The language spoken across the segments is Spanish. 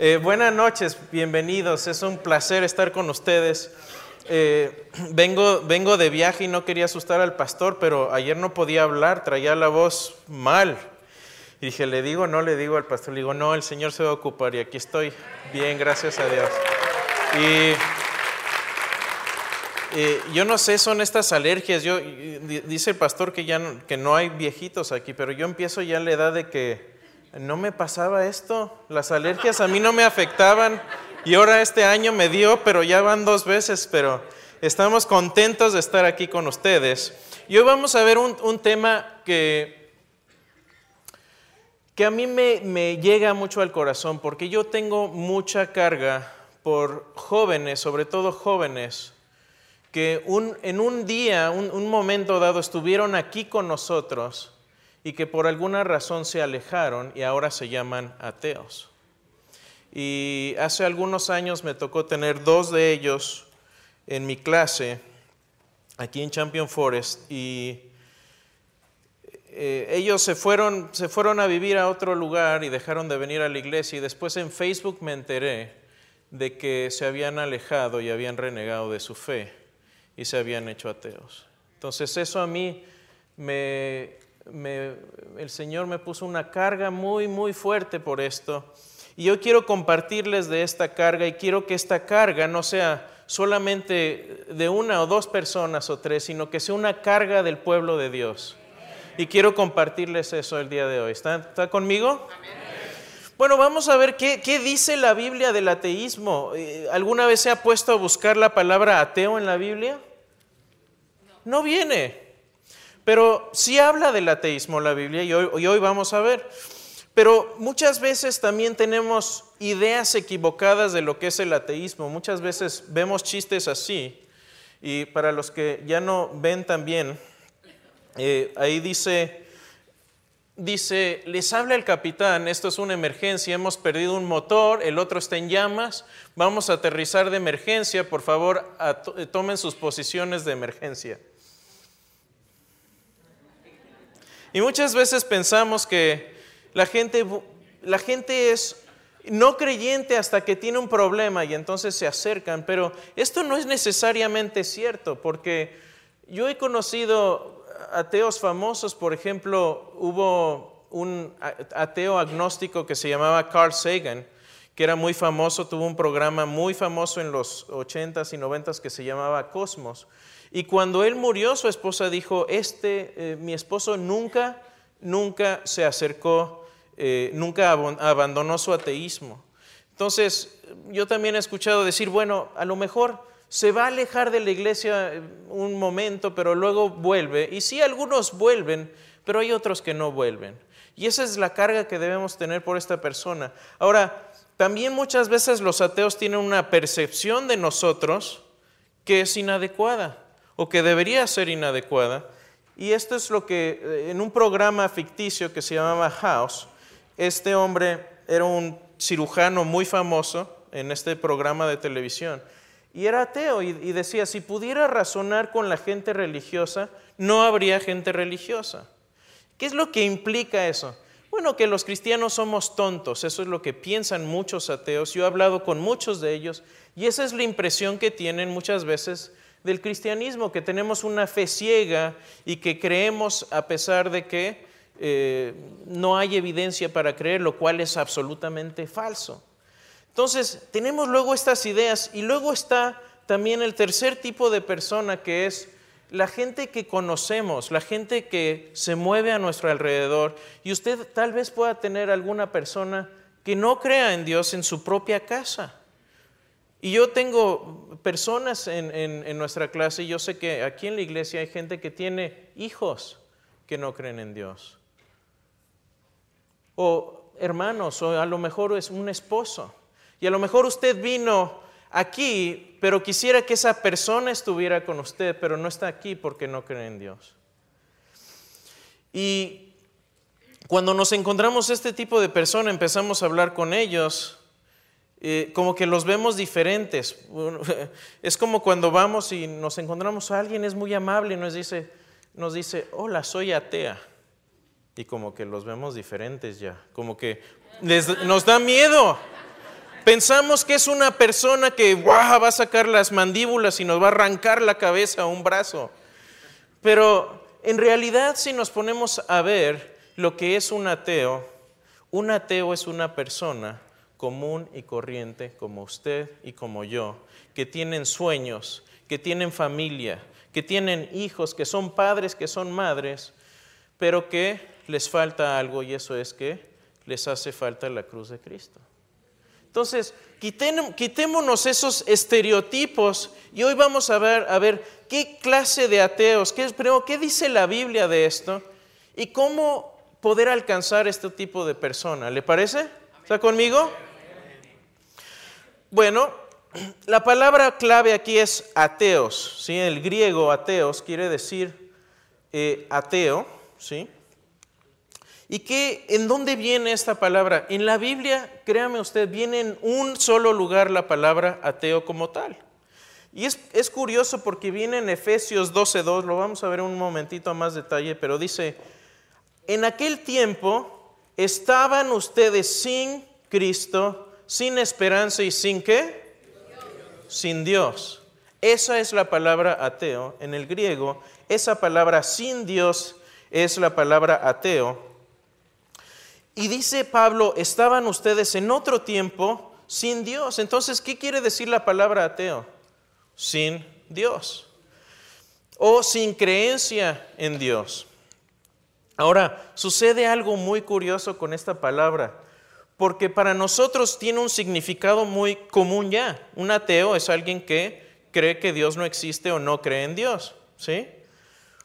Eh, buenas noches, bienvenidos. Es un placer estar con ustedes. Eh, vengo, vengo de viaje y no quería asustar al pastor, pero ayer no podía hablar, traía la voz mal. Y dije, ¿le digo no le digo al pastor? Le digo, no, el Señor se va a ocupar y aquí estoy bien, gracias a Dios. Y yo no sé, son estas alergias. Yo, dice el pastor que ya que no hay viejitos aquí, pero yo empiezo ya en la edad de que no me pasaba esto, las alergias a mí no me afectaban y ahora este año me dio, pero ya van dos veces, pero estamos contentos de estar aquí con ustedes. Y hoy vamos a ver un, tema que, que a mí me, me, llega mucho al corazón, porque yo tengo mucha carga por jóvenes, sobre todo jóvenes, que en un día, un momento dado, estuvieron aquí con nosotros y que por alguna razón se alejaron y ahora se llaman ateos. Y hace algunos años me tocó tener dos de ellos en mi clase aquí en Champion Forest y eh, ellos se fueron, se fueron a vivir a otro lugar y dejaron de venir a la iglesia y después en Facebook me enteré de que se habían alejado y habían renegado de su fe y se habían hecho ateos. Entonces eso a mí me, el Señor me puso una carga muy, muy fuerte por esto. Y yo quiero compartirles de esta carga y quiero que esta carga no sea solamente de una o dos personas o tres, sino que sea una carga del pueblo de Dios. Y quiero compartirles eso el día de hoy. ¿Está, conmigo? Bueno, vamos a ver qué, qué, dice la Biblia del ateísmo. Eh, ¿Alguna vez se ha puesto a buscar la palabra ateo en la Biblia? No viene. Pero sí habla del ateísmo la Biblia y hoy, vamos a ver. Pero muchas veces también tenemos ideas equivocadas de lo que es el ateísmo. Muchas veces vemos chistes así. Y para los que ya no ven también, eh, ahí dice, dice, les habla el capitán, esto es una emergencia, hemos perdido un motor, el otro está en llamas, vamos a aterrizar de emergencia, por favor, tomen sus posiciones de emergencia. Y muchas veces pensamos que la gente, la gente es no creyente hasta que tiene un problema y entonces se acercan, pero esto no es necesariamente cierto, porque yo he conocido ateos famosos, por ejemplo, hubo un ateo agnóstico que se llamaba Carl Sagan, que era muy famoso, tuvo un programa muy famoso en los 80s y 90s que se llamaba Cosmos. Y cuando él murió, su esposa dijo, este, eh, mi esposo nunca, nunca se acercó, eh, nunca abandonó su ateísmo. Entonces, yo también he escuchado decir, bueno, a lo mejor se va a alejar de la iglesia eh, un momento, pero luego vuelve. Y sí, algunos vuelven, pero hay otros que no vuelven. Y esa es la carga que debemos tener por esta persona. Ahora, también muchas veces los ateos tienen una percepción de nosotros que es inadecuada o que debería ser inadecuada. Y esto es lo que eh, en un programa ficticio que se llamaba House, este hombre era un cirujano muy famoso en este programa de televisión y era ateo y, decía, si pudiera razonar con la gente religiosa, no habría gente religiosa. ¿Qué es lo que implica eso? Bueno, que los cristianos somos tontos, eso es lo que piensan muchos ateos. Yo he hablado con muchos de ellos y esa es la impresión que tienen muchas veces del cristianismo, que tenemos una fe ciega y que creemos a pesar de que eh, no hay evidencia para creer, lo cual es absolutamente falso. Entonces, tenemos luego estas ideas y luego está también el tercer tipo de persona que es la gente que conocemos, la gente que se mueve a nuestro alrededor. Y usted tal vez pueda tener alguna persona que no crea en Dios en su propia casa. Y yo tengo personas en, nuestra clase, y yo sé que aquí en la iglesia hay gente que tiene hijos que no creen en Dios. O hermanos, o a lo mejor es un esposo. Y a lo mejor usted vino aquí, pero quisiera que esa persona estuviera con usted, pero no está aquí porque no cree en Dios. Y cuando nos encontramos este tipo de persona, empezamos a hablar con ellos eh, como que los vemos diferentes. Es como cuando vamos y nos encontramos a alguien, es muy amable y nos dice, nos dice, hola, soy atea. Y como que los vemos diferentes ya, como que nos da miedo. Pensamos que es una persona que va a sacar las mandíbulas y nos va a arrancar la cabeza o un brazo. Pero en realidad si nos ponemos a ver lo que es un ateo, un ateo es una persona común y corriente como usted y como yo, que tienen sueños, que tienen familia, que tienen hijos, que son padres, que son madres, pero que les falta algo y eso es que les hace falta la cruz de Cristo. Entonces, quitémonos esos estereotipos y hoy vamos a ver, a ver qué clase de ateos, qué, qué dice la Biblia de esto y cómo poder alcanzar este tipo de persona. ¿Le parece? ¿Está conmigo? Bueno, la palabra clave aquí es ateos. ¿sí? El griego ateos quiere decir eh, ateo. ¿sí? ¿Y qué, en dónde viene esta palabra? En la Biblia, créame usted, viene en un solo lugar la palabra ateo como tal. Y es, es curioso porque viene en Efesios 12.2, lo vamos a ver un momentito a más detalle, pero dice, en aquel tiempo estaban ustedes sin Cristo, sin esperanza y sin qué? Sin Dios. Esa es la palabra ateo en el griego. Esa palabra sin Dios es la palabra ateo. Y dice Pablo, estaban ustedes en otro tiempo sin Dios. Entonces, ¿qué quiere decir la palabra ateo? Sin Dios. O sin creencia en Dios. Ahora, sucede algo muy curioso con esta palabra, porque para nosotros tiene un significado muy común ya. Un ateo es alguien que cree que Dios no existe o no cree en Dios. ¿Sí?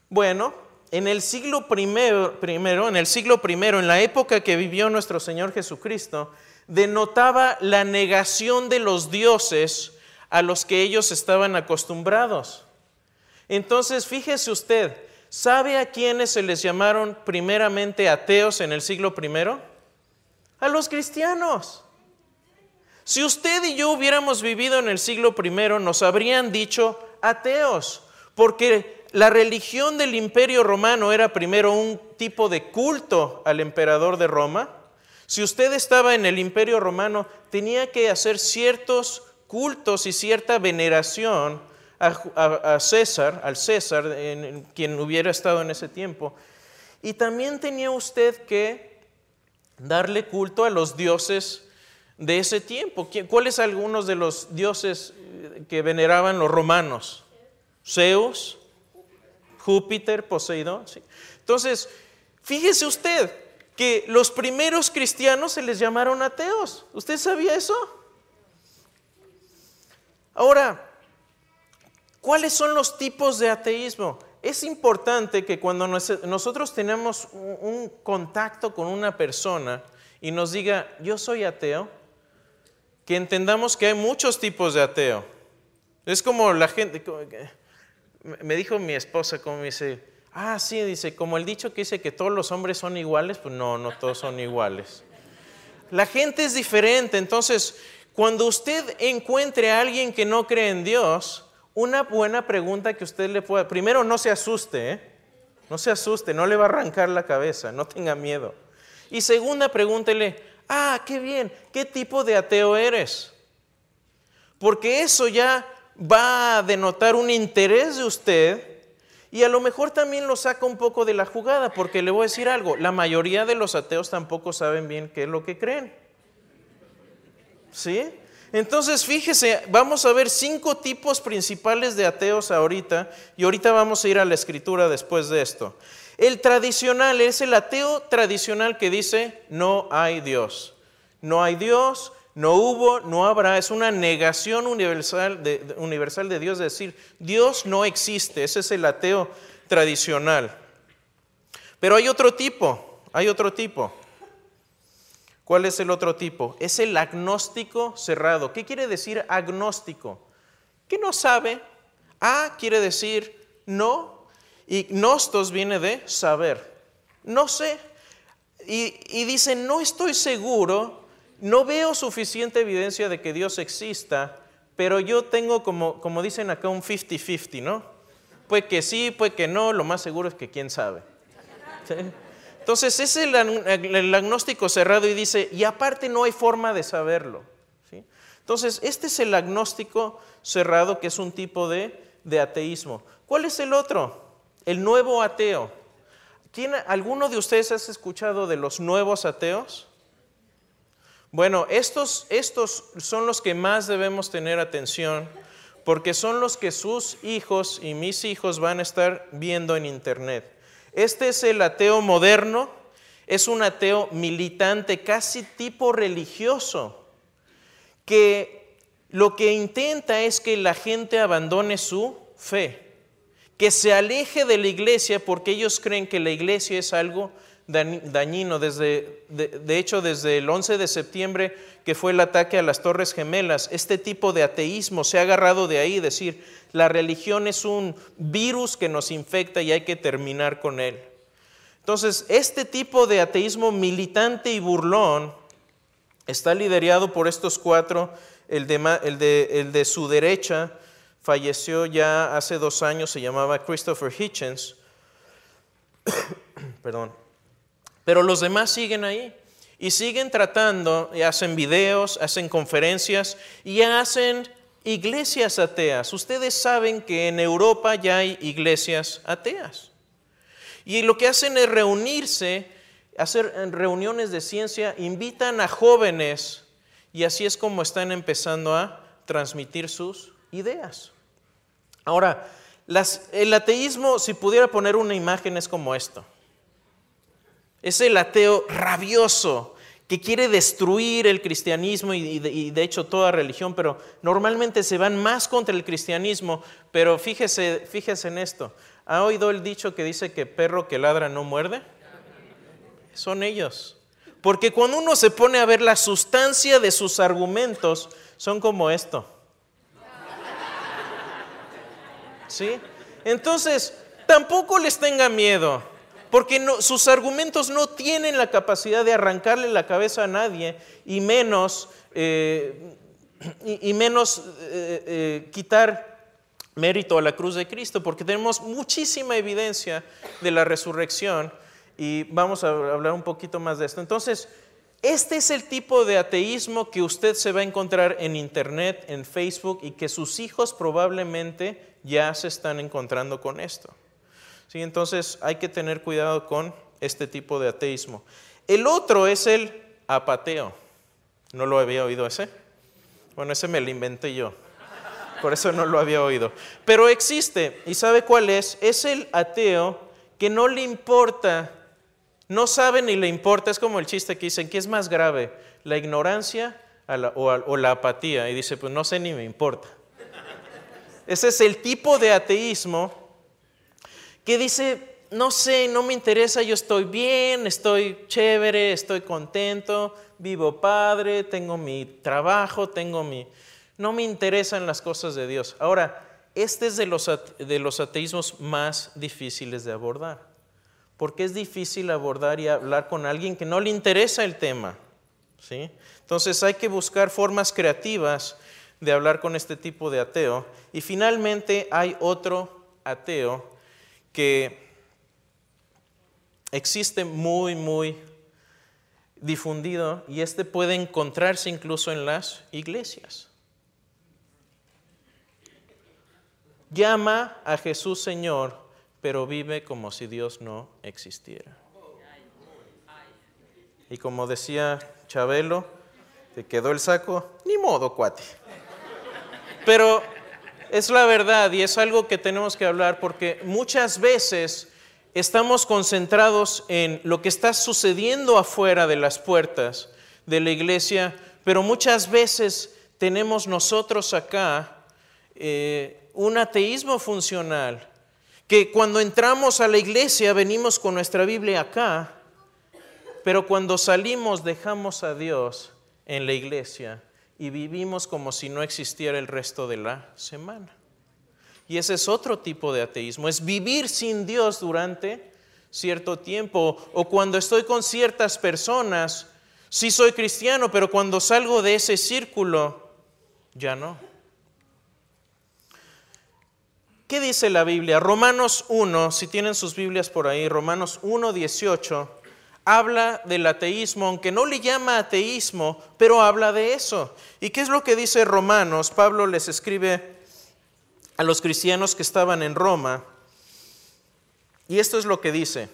Bueno, en el siglo primero, en el siglo primero, en la época que vivió nuestro Señor Jesucristo, denotaba la negación de los dioses a los que ellos estaban acostumbrados. Entonces, fíjese usted, ¿sabe a quiénes se les llamaron primeramente ateos en el siglo primero? A los cristianos. Si usted y yo hubiéramos vivido en el siglo primero, nos habrían dicho ateos, porque la religión del imperio romano era primero un tipo de culto al emperador de Roma. Si usted estaba en el imperio romano, tenía que hacer ciertos cultos y cierta veneración a, César, al César, en, quien hubiera estado en ese tiempo. Y también tenía usted que darle culto a los dioses de ese tiempo. ¿Cuáles algunos de los dioses que veneraban los romanos? Zeus, Júpiter, Poseidón. Entonces, fíjese usted que los primeros cristianos se les llamaron ateos. ¿Usted sabía eso? Ahora, ¿cuáles son los tipos de ateísmo? Es importante que cuando nosotros tenemos un contacto con una persona y nos diga, yo soy ateo, que entendamos que hay muchos tipos de ateo. Es como la gente, me dijo mi esposa, como me dice, ah, sí, dice, como el dicho que dice que todos los hombres son iguales, pues no, no todos son iguales. La gente es diferente, entonces, cuando usted encuentre a alguien que no cree en Dios, una buena pregunta que usted le pueda, primero no se asuste, ¿eh? no se asuste, no le va a arrancar la cabeza, no tenga miedo. Y segunda, pregúntele, ah, qué bien, ¿qué tipo de ateo eres? Porque eso ya va a denotar un interés de usted y a lo mejor también lo saca un poco de la jugada, porque le voy a decir algo, la mayoría de los ateos tampoco saben bien qué es lo que creen. ¿Sí? Entonces, fíjese, vamos a ver cinco tipos principales de ateos ahorita, y ahorita vamos a ir a la escritura después de esto. El tradicional es el ateo tradicional que dice, no hay Dios. No hay Dios, no hubo, no habrá, es una negación universal de, Dios, decir, Dios no existe, ese es el ateo tradicional. Pero hay otro tipo, hay otro tipo. ¿Cuál es el otro tipo? Es el agnóstico cerrado. ¿Qué quiere decir agnóstico? Que no sabe. A quiere decir no. Y gnostos viene de saber. No sé. Y, y dice, no estoy seguro no veo suficiente evidencia de que Dios exista, pero yo tengo como, como dicen acá un 50-50, ¿no? Pues que sí, pues que no, lo más seguro es que quién sabe. Entonces es el, agnóstico cerrado y dice, y aparte no hay forma de saberlo. Entonces, este es el agnóstico cerrado, que es un tipo de, de ateísmo. ¿Cuál es el otro? El nuevo ateo. ¿Quién, ¿Alguno de ustedes has escuchado de los nuevos ateos? Bueno, estos, estos son los que más debemos tener atención porque son los que sus hijos y mis hijos van a estar viendo en internet. Este es el ateo moderno, es un ateo militante, casi tipo religioso, que lo que intenta es que la gente abandone su fe, que se aleje de la iglesia porque ellos creen que la iglesia es algo dañino. Desde, de, hecho, desde el 11 de septiembre, que fue el ataque a las Torres Gemelas, este tipo de ateísmo se ha agarrado de ahí, decir, la religión es un virus que nos infecta y hay que terminar con él. Entonces, este tipo de ateísmo militante y burlón está liderado por estos cuatro. El de, el de, el de su derecha falleció ya hace dos años, se llamaba Christopher Hitchens. Perdón. Pero los demás siguen ahí y siguen tratando, y hacen videos, hacen conferencias y hacen iglesias ateas. Ustedes saben que en Europa ya hay iglesias ateas. Y lo que hacen es reunirse, hacer reuniones de ciencia, invitan a jóvenes y así es como están empezando a transmitir sus ideas. Ahora, el ateísmo, si pudiera poner una imagen, es como esto. Es el ateo rabioso que quiere destruir el cristianismo y, de, hecho toda religión, pero normalmente se van más contra el cristianismo. Pero fíjese, fíjese en esto. ¿Ha oído el dicho que dice que perro que ladra no muerde? Son ellos. Porque cuando uno se pone a ver la sustancia de sus argumentos, son como esto. ¿Sí? Entonces, tampoco les tenga miedo porque sus argumentos no tienen la capacidad de arrancarle la cabeza a nadie y menos, eh, y, menos eh, eh, quitar mérito a la cruz de Cristo, porque tenemos muchísima evidencia de la resurrección y vamos a hablar un poquito más de esto. Entonces, este es el tipo de ateísmo que usted se va a encontrar en Internet, en Facebook y que sus hijos probablemente ya se están encontrando con esto. Entonces hay que tener cuidado con este tipo de ateísmo. El otro es el apateo. ¿No lo había oído ese? Bueno, ese me lo inventé yo. Por eso no lo había oído. Pero existe, ¿y sabe cuál es? Es el ateo que no le importa, no sabe ni le importa. Es como el chiste que dicen, ¿qué es más grave? ¿La ignorancia o, o la apatía? Y dice, pues no sé ni me importa. Ese es el tipo de ateísmo que dice, no sé, no me interesa, yo estoy bien, estoy chévere, estoy contento, vivo padre, tengo mi trabajo, tengo mi... No me interesan las cosas de Dios. Ahora, este es de los, de los ateísmos más difíciles de abordar, porque es difícil abordar y hablar con alguien que no le interesa el tema. ¿sí? Entonces hay que buscar formas creativas de hablar con este tipo de ateo. Y finalmente hay otro ateo que existe muy, muy difundido y este puede encontrarse incluso en las iglesias. Llama a Jesús Señor, pero vive como si Dios no existiera. Y como decía Chabelo, te quedó el saco, ni modo, cuate. Pero es la verdad y es algo que tenemos que hablar porque muchas veces estamos concentrados en lo que está sucediendo afuera de las puertas de la iglesia, pero muchas veces tenemos nosotros acá eh, un ateísmo funcional, que cuando entramos a la iglesia venimos con nuestra Biblia acá, pero cuando salimos dejamos a Dios en la iglesia y vivimos como si no existiera el resto de la semana. Y ese es otro tipo de ateísmo, es vivir sin Dios durante cierto tiempo o cuando estoy con ciertas personas, sí soy cristiano, pero cuando salgo de ese círculo, ya no. ¿Qué dice la Biblia? Romanos 1, si tienen sus Biblias por ahí, Romanos 1, 18, habla del ateísmo, aunque no le llama ateísmo, pero habla de eso. ¿Y qué es lo que dice Romanos? Pablo les escribe a los cristianos que estaban en Roma, y esto es lo que dice.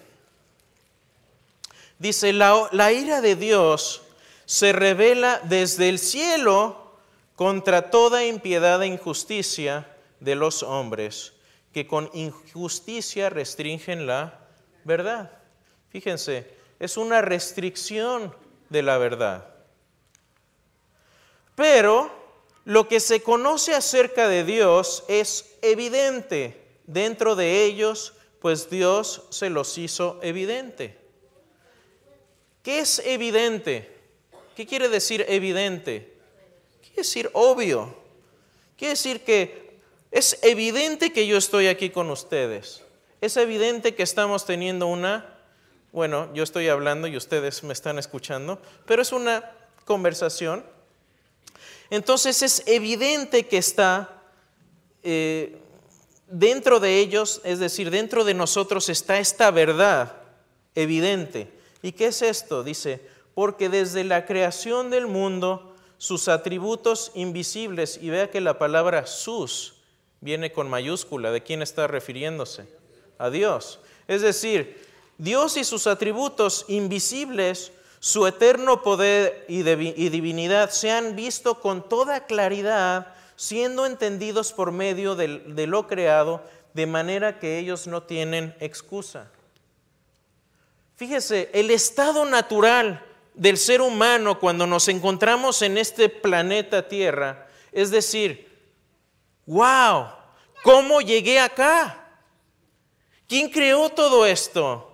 Dice, la, ira de Dios se revela desde el cielo contra toda impiedad e injusticia de los hombres, que con injusticia restringen la verdad. Fíjense, es una restricción de la verdad. Pero lo que se conoce acerca de Dios es evidente dentro de ellos, pues Dios se los hizo evidente. ¿Qué es evidente? ¿Qué quiere decir evidente? Quiere decir obvio. Quiere decir que es evidente que yo estoy aquí con ustedes. Es evidente que estamos teniendo una bueno, yo estoy hablando y ustedes me están escuchando, pero es una conversación. Entonces es evidente que está eh, dentro de ellos, es decir, dentro de nosotros está esta verdad evidente. ¿Y qué es esto? Dice, porque desde la creación del mundo, sus atributos invisibles, y vea que la palabra sus viene con mayúscula, ¿de quién está refiriéndose? A Dios. Es decir, Dios y sus atributos invisibles, su eterno poder y divinidad se han visto con toda claridad, siendo entendidos por medio de lo creado, de manera que ellos no tienen excusa. Fíjese, el estado natural del ser humano cuando nos encontramos en este planeta Tierra, es decir, wow, ¿cómo llegué acá? ¿Quién creó todo esto?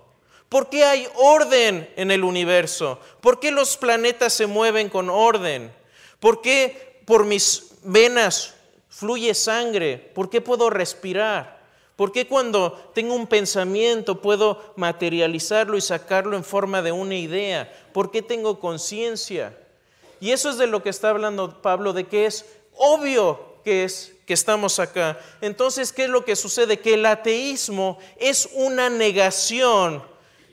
¿Por qué hay orden en el universo? ¿Por qué los planetas se mueven con orden? ¿Por qué por mis venas fluye sangre? ¿Por qué puedo respirar? ¿Por qué cuando tengo un pensamiento puedo materializarlo y sacarlo en forma de una idea? ¿Por qué tengo conciencia? Y eso es de lo que está hablando Pablo, de que es obvio que es que estamos acá. Entonces, ¿qué es lo que sucede? Que el ateísmo es una negación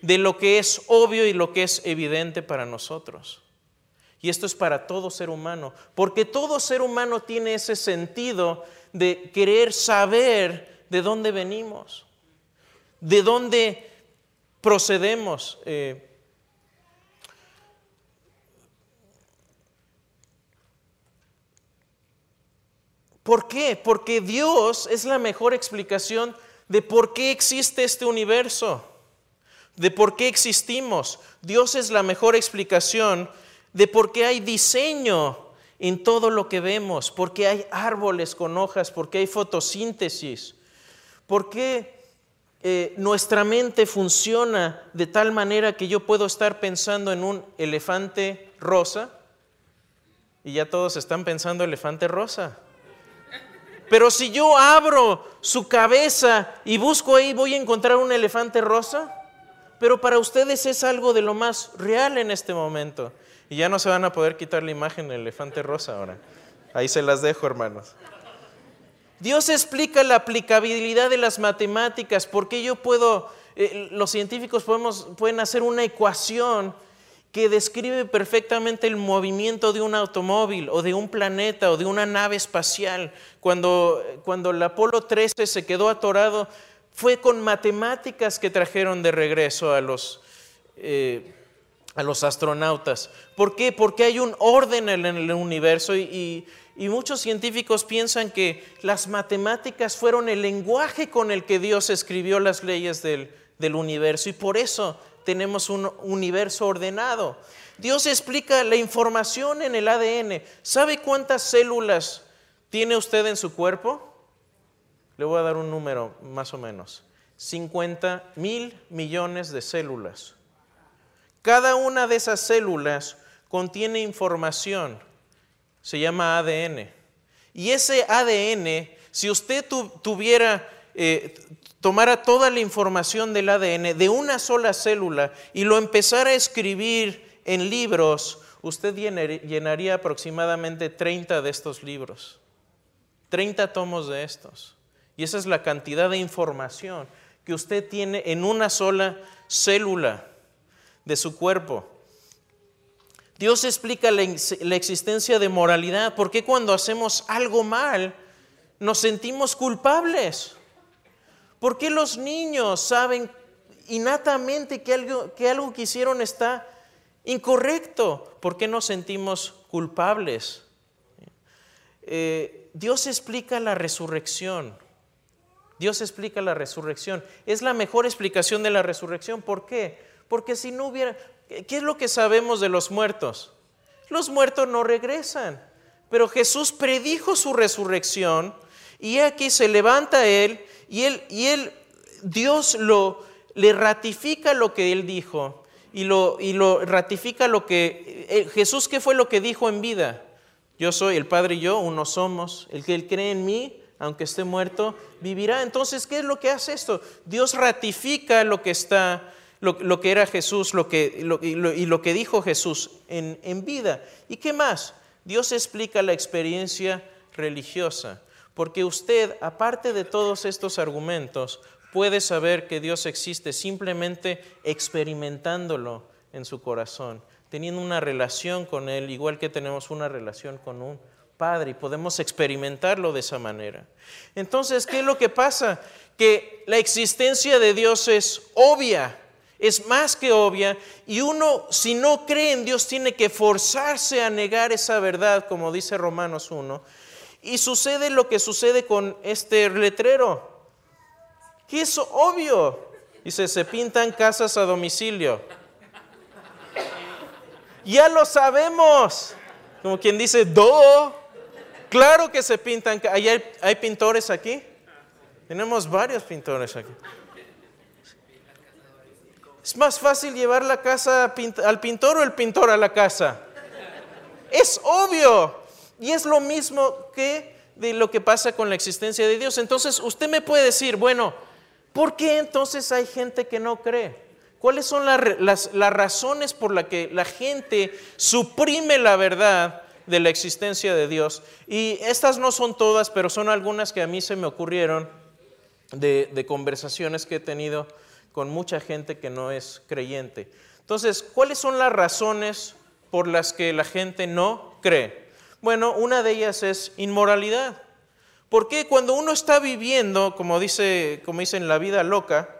de lo que es obvio y lo que es evidente para nosotros. Y esto es para todo ser humano, porque todo ser humano tiene ese sentido de querer saber de dónde venimos, de dónde procedemos. Eh, ¿Por qué? Porque Dios es la mejor explicación de por qué existe este universo de por qué existimos. Dios es la mejor explicación de por qué hay diseño en todo lo que vemos, por qué hay árboles con hojas, por qué hay fotosíntesis, por qué eh, nuestra mente funciona de tal manera que yo puedo estar pensando en un elefante rosa y ya todos están pensando elefante rosa. Pero si yo abro su cabeza y busco ahí, voy a encontrar un elefante rosa pero para ustedes es algo de lo más real en este momento. Y ya no se van a poder quitar la imagen del elefante rosa ahora. Ahí se las dejo, hermanos. Dios explica la aplicabilidad de las matemáticas, porque yo puedo, eh, los científicos podemos, pueden hacer una ecuación que describe perfectamente el movimiento de un automóvil o de un planeta o de una nave espacial. Cuando, cuando el Apolo 13 se quedó atorado, fue con matemáticas que trajeron de regreso a los, eh, a los astronautas. ¿Por qué? Porque hay un orden en el universo y, muchos científicos piensan que las matemáticas fueron el lenguaje con el que Dios escribió las leyes del, del universo y por eso tenemos un universo ordenado. Dios explica la información en el ADN. ¿Sabe cuántas células tiene usted en su cuerpo? Le voy a dar un número más o menos. 50 mil millones de células. Cada una de esas células contiene información, se llama ADN. Y ese ADN, si usted tuviera, eh, tomara toda la información del ADN de una sola célula y lo empezara a escribir en libros, usted llenaría aproximadamente 30 de estos libros, 30 tomos de estos. Y esa es la cantidad de información que usted tiene en una sola célula. de su cuerpo. Dios explica la, existencia de moralidad. ¿Por qué cuando hacemos algo mal nos sentimos culpables? ¿Por qué los niños saben innatamente que algo que, hicieron está incorrecto? ¿Por qué nos sentimos culpables? Eh, Dios explica la resurrección. Dios explica la resurrección. Es la mejor explicación de la resurrección. ¿Por qué? Porque si no hubiera, ¿Qué es lo que sabemos de los muertos? Los muertos no regresan, pero Jesús predijo su resurrección y aquí se levanta él y él y él Dios lo le ratifica lo que él dijo y lo, y lo ratifica lo que eh, Jesús qué fue lo que dijo en vida. Yo soy el Padre y yo uno somos. El que él cree en mí, aunque esté muerto, vivirá. Entonces, ¿qué es lo que hace esto? Dios ratifica lo que está lo, que era Jesús lo que, y lo que dijo Jesús en, en vida. ¿Y qué más? Dios explica la experiencia religiosa, porque usted, aparte de todos estos argumentos, puede saber que Dios existe simplemente experimentándolo en su corazón, teniendo una relación con Él, igual que tenemos una relación con un Padre, y podemos experimentarlo de esa manera. Entonces, ¿qué es lo que pasa? Que la existencia de Dios es obvia, es más que obvia y uno si no cree en Dios tiene que forzarse a negar esa verdad, como dice Romanos 1. Y sucede lo que sucede con este letrero, que es obvio. Dice, se pintan casas a domicilio. Ya lo sabemos. Como quien dice, do. Claro que se pintan. ¿Hay, hay pintores aquí? Tenemos varios pintores aquí. ¿Es más fácil llevar la casa al pintor o el pintor a la casa? Es obvio. Y es lo mismo que de lo que pasa con la existencia de Dios. Entonces usted me puede decir, bueno, ¿por qué entonces hay gente que no cree? ¿Cuáles son las, razones por las que la gente suprime la verdad de la existencia de Dios? Y estas no son todas, pero son algunas que a mí se me ocurrieron de, de conversaciones que he tenido con mucha gente que no es creyente. Entonces, ¿cuáles son las razones por las que la gente no cree? Bueno, una de ellas es inmoralidad. Porque cuando uno está viviendo, como dice, como dicen, la vida loca,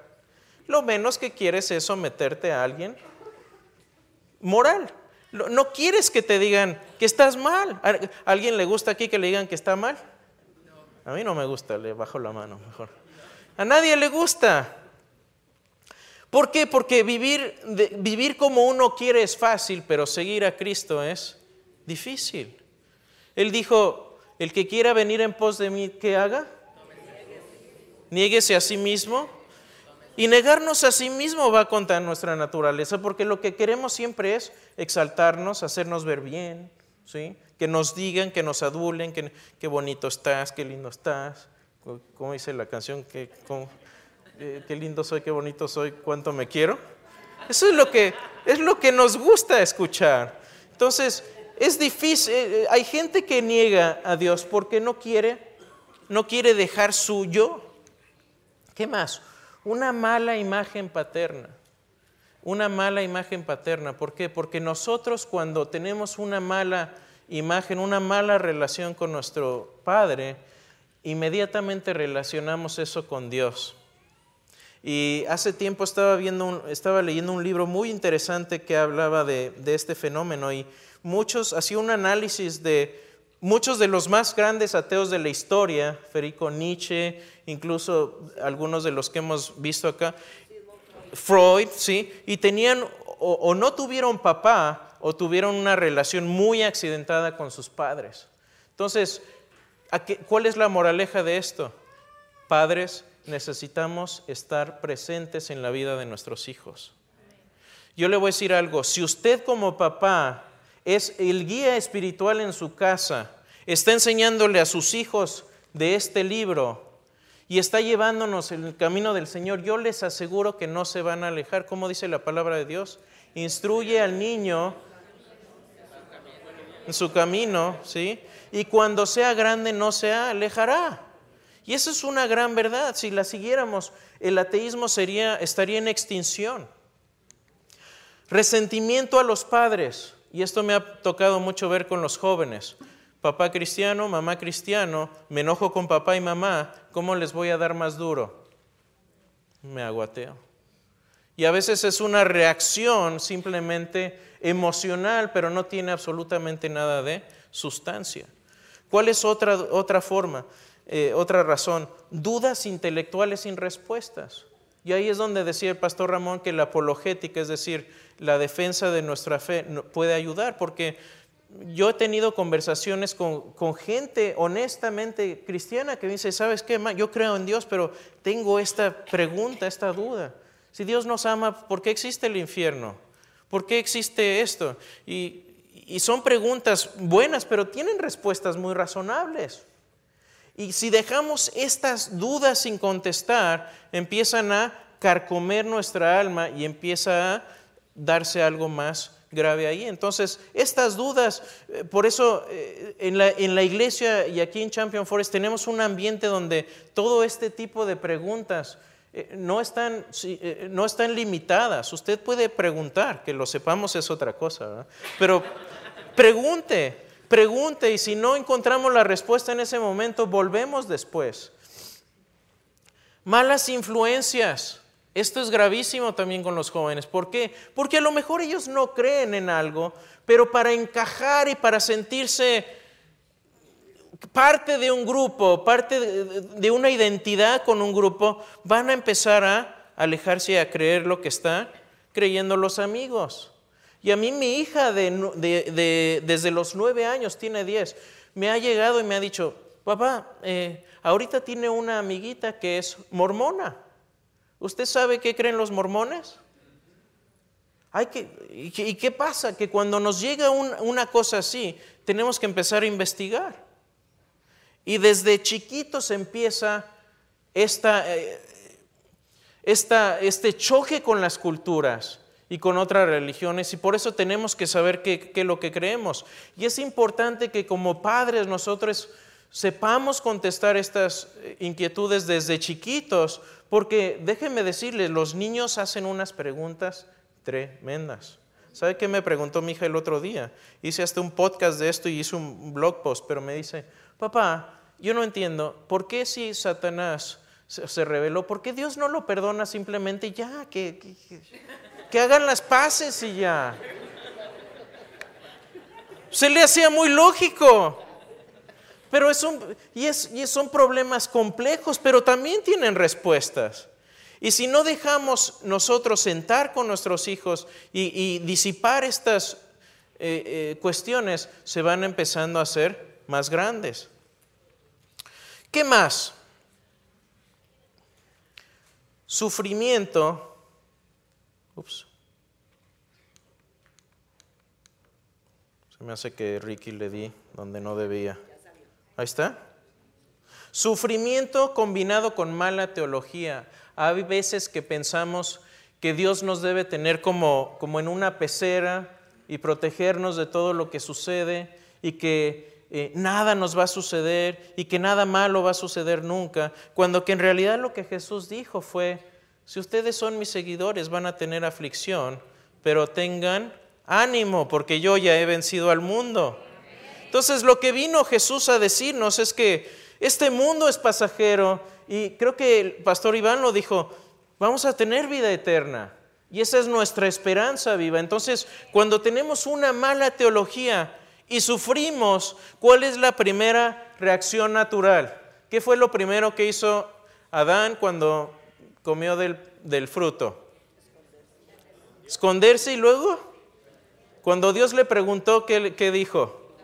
lo menos que quieres es someterte a alguien moral. No quieres que te digan que estás mal. ¿A alguien le gusta aquí que le digan que está mal? A mí no me gusta, le bajo la mano mejor. A nadie le gusta. ¿Por qué? Porque vivir, vivir como uno quiere es fácil, pero seguir a Cristo es difícil. Él dijo, el que quiera venir en pos de mí, ¿qué haga? Niéguese a sí mismo. Y negarnos a sí mismo va contra nuestra naturaleza, porque lo que queremos siempre es exaltarnos, hacernos ver bien, ¿sí? que nos digan, que nos adulen, que, qué bonito estás, qué lindo estás. ¿Cómo dice la canción? Que, eh, qué lindo soy, qué bonito soy, cuánto me quiero. Eso es lo que, es lo que nos gusta escuchar. Entonces, es difícil, eh, eh, hay gente que niega a Dios porque no quiere, no quiere dejar suyo. ¿Qué más? Una mala imagen paterna. Una mala imagen paterna. ¿Por qué? Porque nosotros cuando tenemos una mala imagen, una mala relación con nuestro Padre, inmediatamente relacionamos eso con Dios. Y hace tiempo estaba, viendo estaba leyendo un libro muy interesante que hablaba de, este fenómeno y muchos, hacía un análisis de muchos de los más grandes ateos de la historia, Federico Nietzsche, incluso algunos de los que hemos visto acá, Freud, ¿sí? Y tenían o, no tuvieron papá o tuvieron una relación muy accidentada con sus padres. Entonces, ¿cuál es la moraleja de esto? Padres, necesitamos estar presentes en la vida de nuestros hijos. Yo le voy a decir algo, si usted como papá es el guía espiritual en su casa, está enseñándole a sus hijos de este libro y está llevándonos en el camino del Señor, yo les aseguro que no se van a alejar, como dice la palabra de Dios. Instruye al niño en su camino, ¿sí? Y cuando sea grande no se alejará. Y eso es una gran verdad. Si la siguiéramos, el ateísmo sería, estaría en extinción. Resentimiento a los padres. Y esto me ha tocado mucho ver con los jóvenes. Papá cristiano, mamá cristiano, me enojo con papá y mamá, ¿cómo les voy a dar más duro? Me aguateo. Y a veces es una reacción simplemente emocional, pero no tiene absolutamente nada de sustancia. ¿Cuál es otra, otra forma, eh, otra razón? Dudas intelectuales sin respuestas. Y ahí es donde decía el pastor Ramón que la apologética, es decir, la defensa de nuestra fe, puede ayudar, porque yo he tenido conversaciones con, con, gente honestamente cristiana que dice, ¿sabes qué? Yo creo en Dios, pero tengo esta pregunta, esta duda. Si Dios nos ama, ¿por qué existe el infierno? ¿Por qué existe esto? Y, y son preguntas buenas, pero tienen respuestas muy razonables. Y si dejamos estas dudas sin contestar, empiezan a carcomer nuestra alma y empieza a darse algo más grave ahí. Entonces, estas dudas, eh, por eso eh, en la, iglesia y aquí en Champion Forest tenemos un ambiente donde todo este tipo de preguntas eh, no están, no están limitadas. Usted puede preguntar, que lo sepamos es otra cosa, pero pregunte, pregunte y si no encontramos la respuesta en ese momento, volvemos después. Malas influencias. Esto es gravísimo también con los jóvenes. ¿Por qué? Porque a lo mejor ellos no creen en algo, pero para encajar y para sentirse parte de un grupo, parte de una identidad con un grupo, van a empezar a alejarse y a creer lo que están creyendo los amigos. Y a mí mi hija desde los nueve años, tiene diez, me ha llegado y me ha dicho, papá, eh, ahorita tiene una amiguita que es mormona. ¿Usted sabe qué creen los mormones? Hay que, ¿Y qué pasa? Que cuando nos llega una cosa así, tenemos que empezar a investigar. Y desde chiquitos empieza eh, este choque con las culturas y con otras religiones y por eso tenemos que saber qué es lo que creemos. Y es importante que como padres nosotros sepamos contestar estas eh, inquietudes desde chiquitos, porque déjenme decirles, los niños hacen unas preguntas tremendas. ¿Sabe qué me preguntó mi hija el otro día? Hice hasta un podcast de esto y hice un blog post, pero me dice, papá, yo no entiendo, ¿por qué si Satanás se reveló, por qué Dios no lo perdona simplemente ya, que, que, hagan las paces y ya? Se le hacía muy lógico. Pero es y, son problemas complejos, pero también tienen respuestas. Y si no dejamos nosotros sentar con nuestros hijos y, disipar estas eh, eh, cuestiones, se van empezando a hacer más grandes. ¿Qué más? Sufrimiento. Ups. Se me hace que Ricky le di donde no debía. Ahí está. Sufrimiento combinado con mala teología. Hay veces que pensamos que Dios nos debe tener como, como en una pecera y protegernos de todo lo que sucede y que eh, nada nos va a suceder y que nada malo va a suceder nunca, cuando que en realidad lo que Jesús dijo fue, si ustedes son mis seguidores van a tener aflicción, pero tengan ánimo, porque yo ya he vencido al mundo. Entonces lo que vino Jesús a decirnos es que este mundo es pasajero y creo que el pastor Iván lo dijo, vamos a tener vida eterna. Y esa es nuestra esperanza viva. Entonces, cuando tenemos una mala teología, y sufrimos, ¿cuál es la primera reacción natural? ¿Qué fue lo primero que hizo Adán cuando comió del, fruto? Esconderse y luego, cuando Dios le preguntó, ¿qué, qué dijo?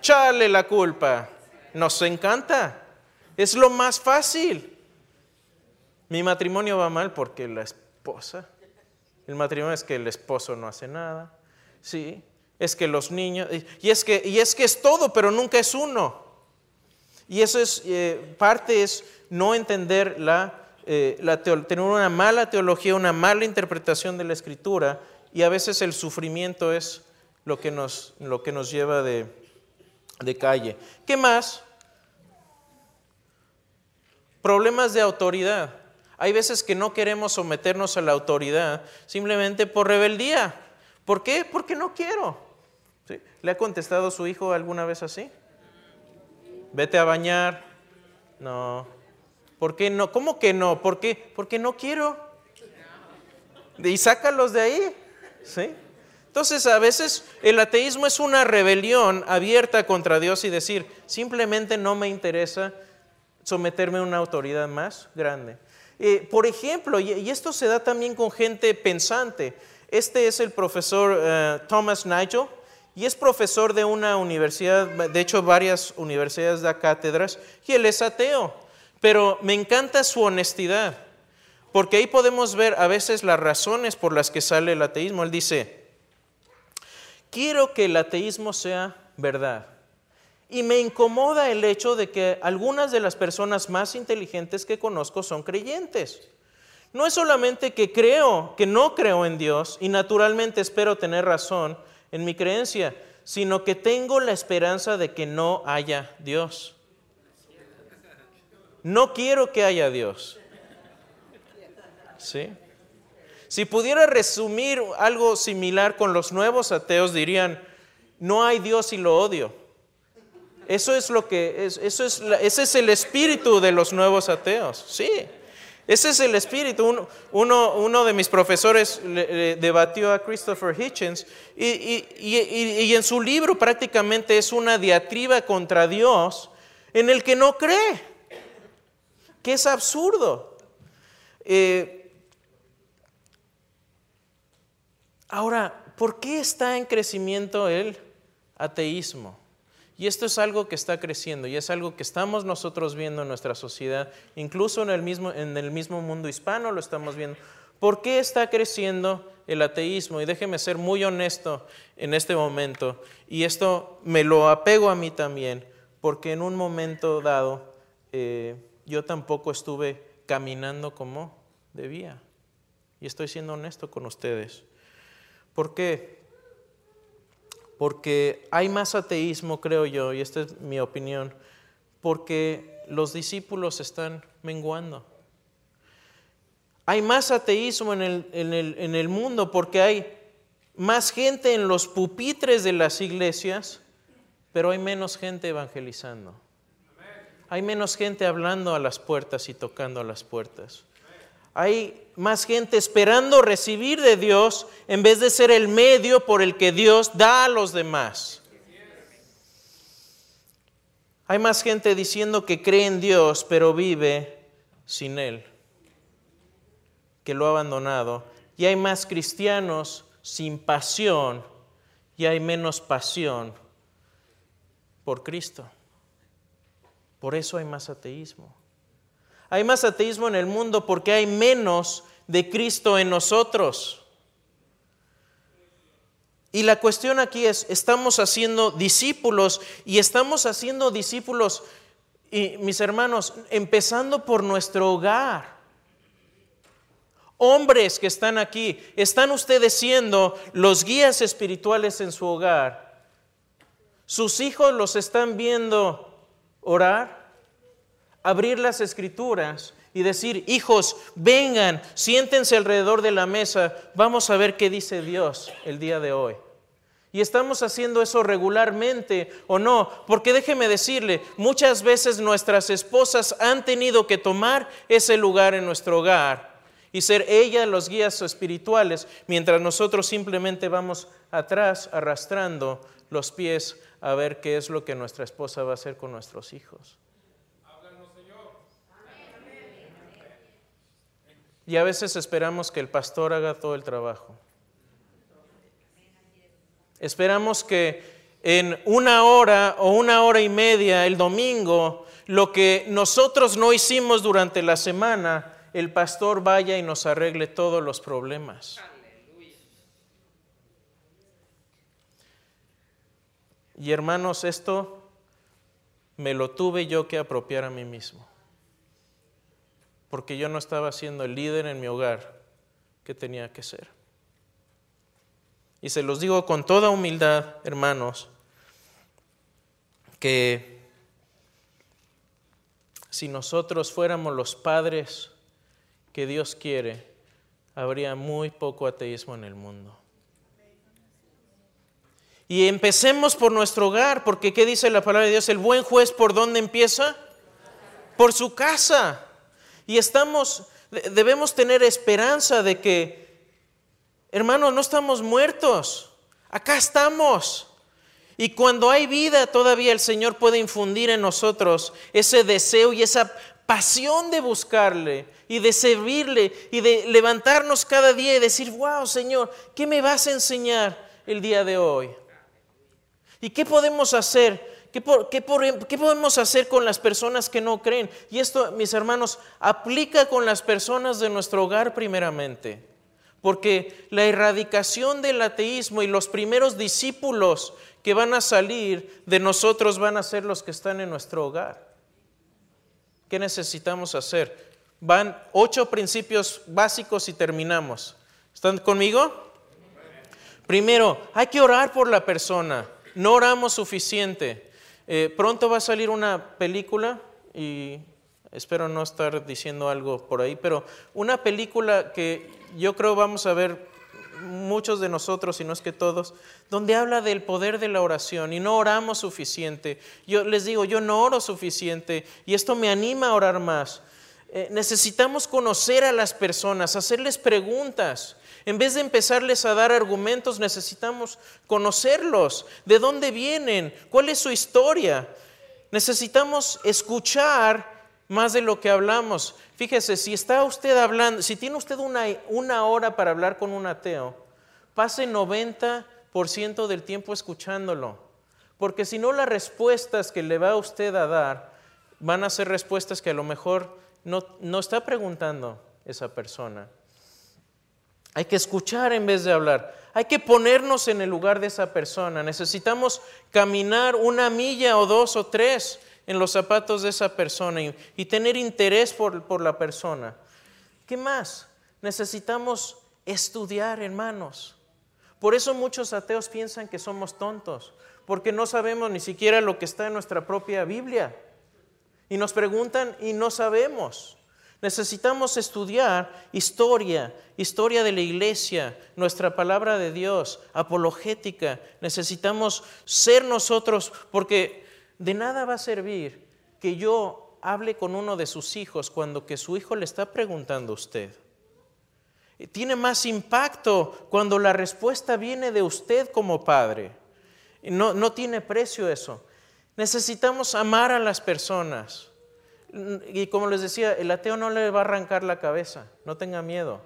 Chale la culpa. Nos encanta. Es lo más fácil. Mi matrimonio va mal porque la esposa. El matrimonio es que el esposo no hace nada. Sí es que los niños, y es que, y es, que es todo, pero nunca es uno. Y eso es, eh, parte es no entender la, eh, tener una mala teología, una mala interpretación de la escritura, y a veces el sufrimiento es lo que nos, lo que nos lleva de, de calle. ¿Qué más? Problemas de autoridad. Hay veces que no queremos someternos a la autoridad simplemente por rebeldía. ¿Por qué? Porque no quiero. ¿Le ha contestado su hijo alguna vez así? Vete a bañar. No. ¿Por qué no? ¿Cómo que no? ¿Por qué? Porque no quiero. Y sácalos de ahí. ¿Sí? Entonces a veces el ateísmo es una rebelión abierta contra Dios y decir, simplemente no me interesa someterme a una autoridad más grande. Eh, por ejemplo, y, esto se da también con gente pensante, este es el profesor eh, Thomas Nigel y es profesor de una universidad, de hecho varias universidades da cátedras, y él es ateo, pero me encanta su honestidad, porque ahí podemos ver a veces las razones por las que sale el ateísmo. Él dice, quiero que el ateísmo sea verdad. Y me incomoda el hecho de que algunas de las personas más inteligentes que conozco son creyentes. No es solamente que creo, que no creo en Dios y naturalmente espero tener razón en mi creencia, sino que tengo la esperanza de que no haya Dios. No quiero que haya Dios. ¿Sí? Si pudiera resumir algo similar con los nuevos ateos, dirían, no hay Dios y lo odio. Eso es lo que, eso es, ese es el espíritu de los nuevos ateos, sí. Ese es el espíritu. Uno, uno, de mis profesores debatió a Christopher Hitchens y, y, y, en su libro prácticamente es una diatriba contra Dios en el que no cree, que es absurdo. Eh, Ahora, ¿por qué está en crecimiento el ateísmo? Y esto es algo que está creciendo y es algo que estamos nosotros viendo en nuestra sociedad, incluso en el mismo, en el mismo mundo hispano lo estamos viendo. ¿Por qué está creciendo el ateísmo? Y déjeme ser muy honesto en este momento, y esto me lo apego a mí también, porque en un momento dado eh, yo tampoco estuve caminando como debía. Y estoy siendo honesto con ustedes. ¿Por qué? Porque hay más ateísmo, creo yo, y esta es mi opinión, porque los discípulos están menguando. Hay más ateísmo en el, en el, mundo porque hay más gente en los pupitres de las iglesias, pero hay menos gente evangelizando. Hay menos gente hablando a las puertas y tocando a las puertas. Hay más gente esperando recibir de Dios en vez de ser el medio por el que Dios da a los demás. Hay más gente diciendo que cree en Dios, pero vive sin Él, que lo ha abandonado. Y hay más cristianos sin pasión y hay menos pasión por Cristo. Por eso hay más ateísmo. Hay más ateísmo en el mundo porque hay menos de Cristo en nosotros. Y la cuestión aquí es, estamos haciendo discípulos y estamos haciendo discípulos, y mis hermanos, empezando por nuestro hogar. Hombres que están aquí, ¿están ustedes siendo los guías espirituales en su hogar? ¿Sus hijos los están viendo orar? abrir las escrituras y decir, hijos, vengan, siéntense alrededor de la mesa, vamos a ver qué dice Dios el día de hoy. Y estamos haciendo eso regularmente o no, porque déjeme decirle, muchas veces nuestras esposas han tenido que tomar ese lugar en nuestro hogar y ser ellas los guías espirituales, mientras nosotros simplemente vamos atrás arrastrando los pies a ver qué es lo que nuestra esposa va a hacer con nuestros hijos. Y a veces esperamos que el pastor haga todo el trabajo. Esperamos que en una hora o una hora y media el domingo, lo que nosotros no hicimos durante la semana, el pastor vaya y nos arregle todos los problemas. Y hermanos, esto me lo tuve yo que apropiar a mí mismo porque yo no estaba siendo el líder en mi hogar que tenía que ser. Y se los digo con toda humildad, hermanos, que si nosotros fuéramos los padres que Dios quiere, habría muy poco ateísmo en el mundo. Y empecemos por nuestro hogar, porque ¿qué dice la palabra de Dios? El buen juez, ¿por dónde empieza? Por su casa. Y estamos, debemos tener esperanza de que, hermanos, no estamos muertos, acá estamos. Y cuando hay vida, todavía el Señor puede infundir en nosotros ese deseo y esa pasión de buscarle y de servirle y de levantarnos cada día y decir, wow, Señor, ¿qué me vas a enseñar el día de hoy? ¿Y qué podemos hacer? ¿Qué, podemos hacer con las personas que no creen? Y esto, mis hermanos, aplica con las personas de nuestro hogar primeramente. Porque la erradicación del ateísmo y los primeros discípulos que van a salir de nosotros van a ser los que están en nuestro hogar. ¿Qué necesitamos hacer? Van ocho principios básicos y terminamos. ¿Están conmigo? Primero, hay que orar por la persona no oramos suficiente. Eh, pronto va a salir una película y espero no estar diciendo algo por ahí, pero una película que yo creo vamos a ver muchos de nosotros, si no es que todos, donde habla del poder de la oración y no oramos suficiente. Yo les digo, yo no oro suficiente y esto me anima a orar más. Eh, necesitamos conocer a las personas, hacerles preguntas. En vez de empezarles a dar argumentos, necesitamos conocerlos, de dónde vienen, cuál es su historia. Necesitamos escuchar más de lo que hablamos. Fíjese, si está usted hablando, si tiene usted una, una hora para hablar con un ateo, pase 90% del tiempo escuchándolo. Porque si no, las respuestas que le va usted a dar van a ser respuestas que a lo mejor no, no está preguntando esa persona. Hay que escuchar en vez de hablar. Hay que ponernos en el lugar de esa persona. Necesitamos caminar una milla o dos o tres en los zapatos de esa persona y, tener interés por, por la persona. ¿Qué más? Necesitamos estudiar, hermanos. Por eso muchos ateos piensan que somos tontos, porque no sabemos ni siquiera lo que está en nuestra propia Biblia. Y nos preguntan y no sabemos. Necesitamos estudiar historia, historia de la iglesia, nuestra palabra de Dios, apologética. Necesitamos ser nosotros, porque de nada va a servir que yo hable con uno de sus hijos cuando que su hijo le está preguntando a usted. Tiene más impacto cuando la respuesta viene de usted como padre. No, no tiene precio eso. Necesitamos amar a las personas. Y como les decía, el ateo no le va a arrancar la cabeza, no tenga miedo.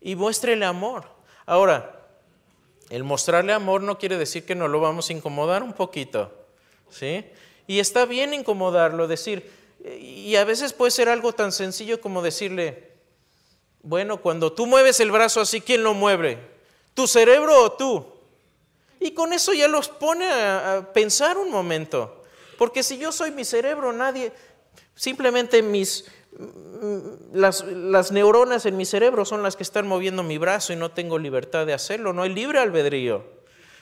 Y muéstrele amor. Ahora, el mostrarle amor no quiere decir que no lo vamos a incomodar un poquito. ¿Sí? Y está bien incomodarlo, decir, y a veces puede ser algo tan sencillo como decirle, bueno, cuando tú mueves el brazo así, ¿quién lo mueve? ¿Tu cerebro o tú? Y con eso ya los pone a, pensar un momento. Porque si yo soy mi cerebro, nadie, Simplemente mis, mm, las, las, neuronas en mi cerebro son las que están moviendo mi brazo y no tengo libertad de hacerlo, no hay libre albedrío.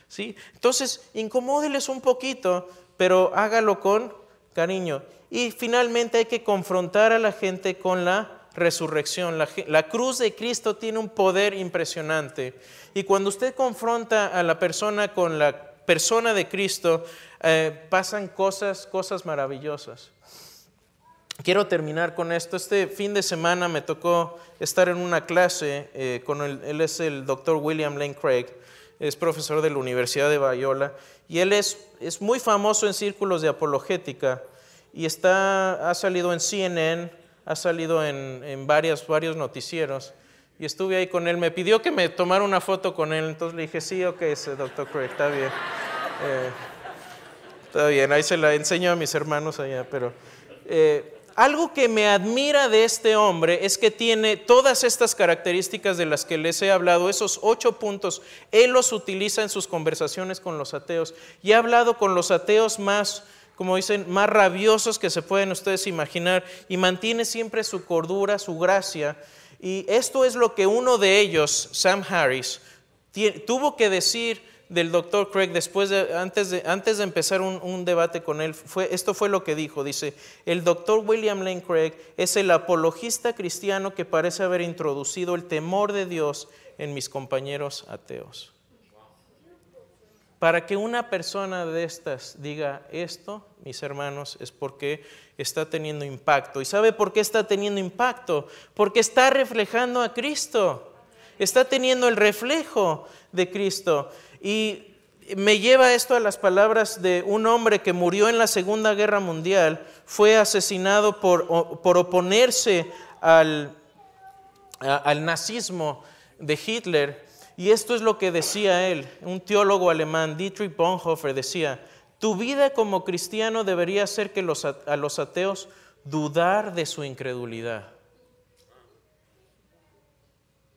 ¿sí? Entonces, incomódeles un poquito, pero hágalo con cariño. Y finalmente hay que confrontar a la gente con la resurrección. La, cruz de Cristo tiene un poder impresionante. Y cuando usted confronta a la persona con la persona de Cristo, eh, pasan cosas, cosas maravillosas. Quiero terminar con esto. Este fin de semana me tocó estar en una clase eh, con él, él es el doctor William Lane Craig, es profesor de la Universidad de Bayola y él es, es muy famoso en círculos de apologética y está, ha salido en CNN, ha salido en, en varios noticieros y estuve ahí con él. Me pidió que me tomara una foto con él, entonces le dije, sí, ok, doctor Craig, está bien. Eh, está bien, ahí se la enseño a mis hermanos allá, pero... Eh, algo que me admira de este hombre es que tiene todas estas características de las que les he hablado, esos ocho puntos, él los utiliza en sus conversaciones con los ateos y ha hablado con los ateos más, como dicen, más rabiosos que se pueden ustedes imaginar y mantiene siempre su cordura, su gracia. Y esto es lo que uno de ellos, Sam Harris, tuvo que decir del doctor Craig, después de, antes, de, antes de empezar un, un, debate con él, fue, esto fue lo que dijo. Dice, el doctor William Lane Craig es el apologista cristiano que parece haber introducido el temor de Dios en mis compañeros ateos. Para que una persona de estas diga esto, mis hermanos, es porque está teniendo impacto. ¿Y sabe por qué está teniendo impacto? Porque está reflejando a Cristo. Está teniendo el reflejo de Cristo. Y me lleva esto a las palabras de un hombre que murió en la Segunda Guerra Mundial, fue asesinado por, por oponerse al, al nazismo de Hitler y esto es lo que decía él, un teólogo alemán, Dietrich Bonhoeffer, decía, tu vida como cristiano debería hacer que los, a los ateos dudar de su incredulidad.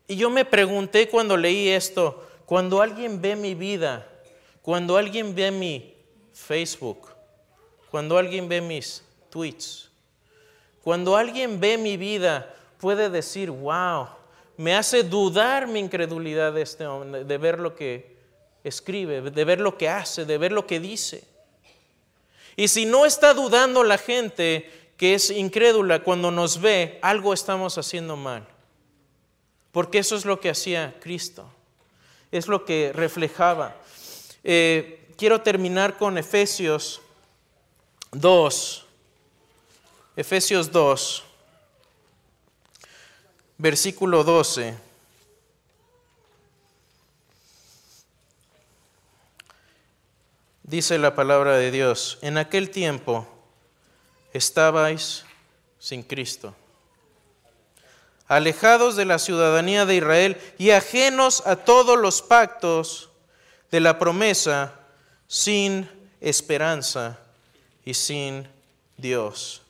Y yo me pregunté cuando leí esto, cuando alguien ve mi vida, cuando alguien ve mi Facebook, cuando alguien ve mis tweets, cuando alguien ve mi vida, puede decir, wow, me hace dudar mi incredulidad de este de ver lo que escribe, de ver lo que hace, de ver lo que dice. Y si no está dudando la gente que es incrédula cuando nos ve, algo estamos haciendo mal. Porque eso es lo que hacía Cristo, es lo que reflejaba. Eh, quiero terminar con Efesios 2. Efesios 2 versículo 12. Dice la palabra de Dios, en aquel tiempo estabais sin Cristo, alejados de la ciudadanía de Israel y ajenos a todos los pactos de la promesa, sin esperanza y sin Dios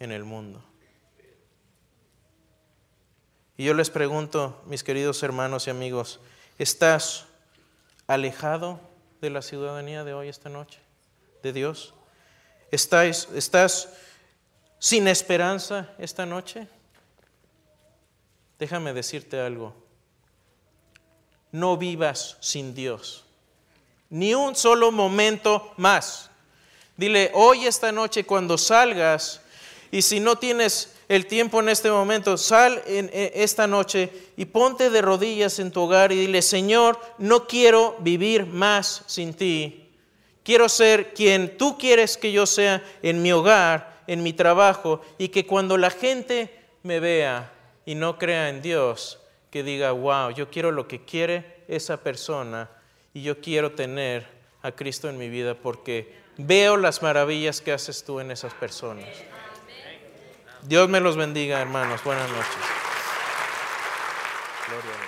en el mundo. Y yo les pregunto, mis queridos hermanos y amigos, ¿estás alejado de la ciudadanía de hoy, esta noche, de Dios? ¿Estás, estás sin esperanza esta noche? Déjame decirte algo. No vivas sin Dios. Ni un solo momento más. Dile, hoy esta noche cuando salgas, y si no tienes el tiempo en este momento, sal en, esta noche y ponte de rodillas en tu hogar y dile, Señor, no quiero vivir más sin ti. Quiero ser quien tú quieres que yo sea en mi hogar, en mi trabajo, y que cuando la gente me vea y no crea en Dios, que diga, wow, yo quiero lo que quiere esa persona y yo quiero tener a Cristo en mi vida porque veo las maravillas que haces tú en esas personas. Dios me los bendiga, hermanos. Buenas noches. Gloria.